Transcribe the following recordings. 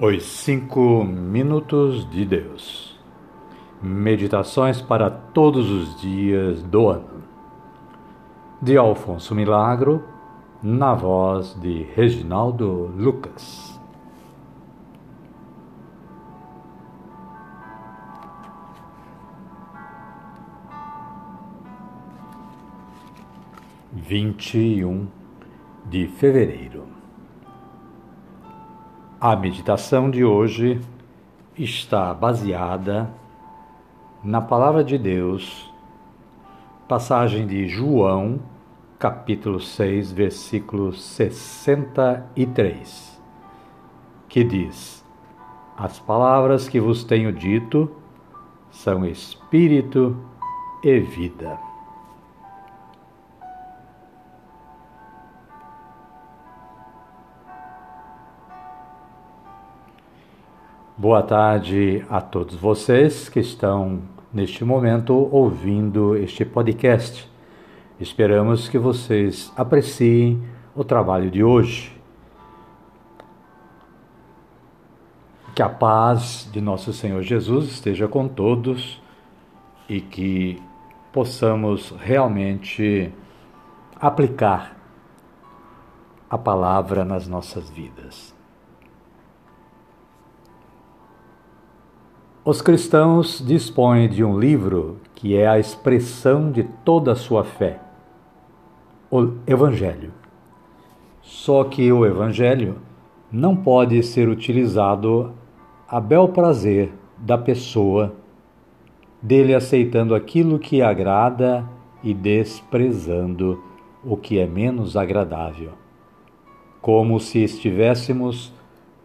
Os Cinco Minutos de Deus Meditações para todos os dias do ano. De Alfonso Milagro, na voz de Reginaldo Lucas. Vinte e um de fevereiro. A meditação de hoje está baseada na Palavra de Deus, passagem de João, capítulo 6, versículo 63, que diz: As palavras que vos tenho dito são espírito e vida. Boa tarde a todos vocês que estão neste momento ouvindo este podcast. Esperamos que vocês apreciem o trabalho de hoje. Que a paz de nosso Senhor Jesus esteja com todos e que possamos realmente aplicar a palavra nas nossas vidas. Os cristãos dispõem de um livro que é a expressão de toda a sua fé, o Evangelho. Só que o Evangelho não pode ser utilizado a bel prazer da pessoa, dele aceitando aquilo que agrada e desprezando o que é menos agradável, como se estivéssemos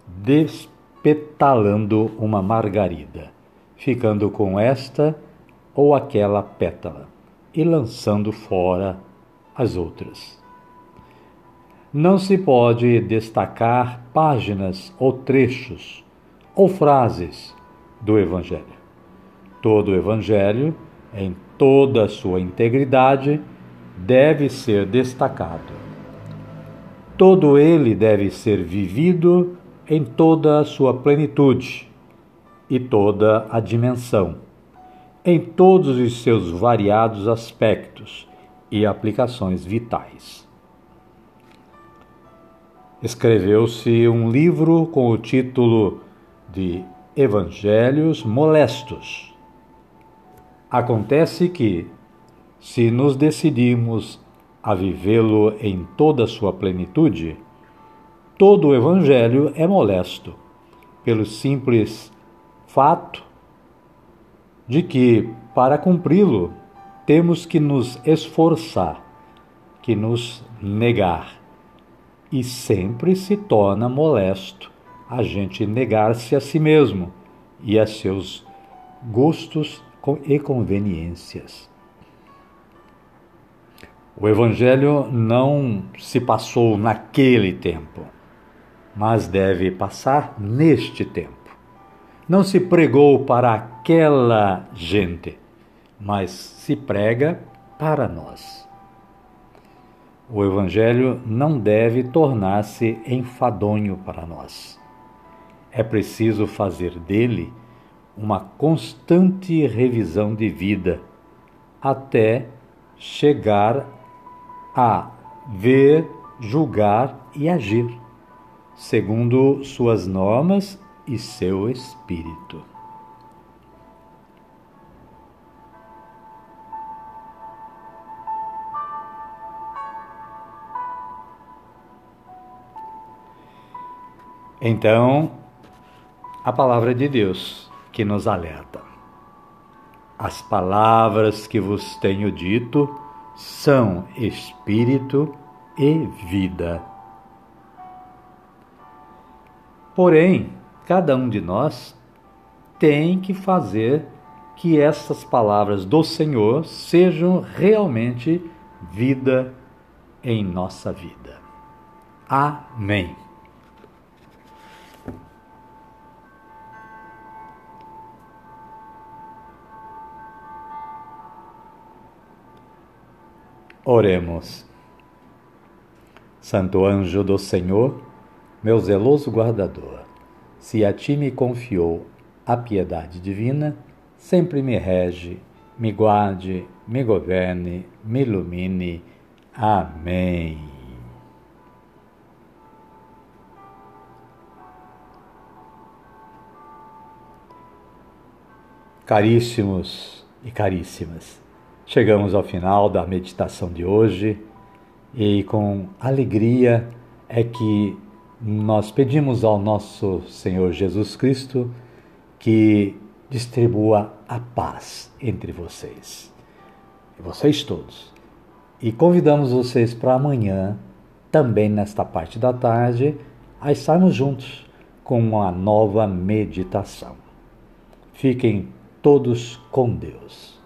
despetalando uma margarida ficando com esta ou aquela pétala e lançando fora as outras. Não se pode destacar páginas ou trechos ou frases do Evangelho. Todo o Evangelho, em toda a sua integridade, deve ser destacado. Todo ele deve ser vivido em toda a sua plenitude e toda a dimensão, em todos os seus variados aspectos e aplicações vitais. Escreveu-se um livro com o título de Evangelhos Molestos. Acontece que, se nos decidimos a vivê-lo em toda a sua plenitude, todo o Evangelho é molesto, pelo simples fato de que, para cumpri-lo, temos que nos esforçar, que nos negar. E sempre se torna molesto a gente negar-se a si mesmo e a seus gostos e conveniências. O Evangelho não se passou naquele tempo, mas deve passar neste tempo não se pregou para aquela gente, mas se prega para nós. O Evangelho não deve tornar-se enfadonho para nós. É preciso fazer dele uma constante revisão de vida até chegar a ver, julgar e agir, segundo suas normas e seu espírito. Então, a palavra de Deus que nos alerta. As palavras que vos tenho dito são espírito e vida. Porém, cada um de nós tem que fazer que essas palavras do Senhor sejam realmente vida em nossa vida. Amém. Oremos. Santo anjo do Senhor, meu zeloso guardador se a ti me confiou a piedade divina, sempre me rege, me guarde, me governe, me ilumine. Amém. Caríssimos e caríssimas, chegamos ao final da meditação de hoje e com alegria é que nós pedimos ao nosso Senhor Jesus Cristo que distribua a paz entre vocês, vocês todos. E convidamos vocês para amanhã, também nesta parte da tarde, a estarmos juntos com uma nova meditação. Fiquem todos com Deus.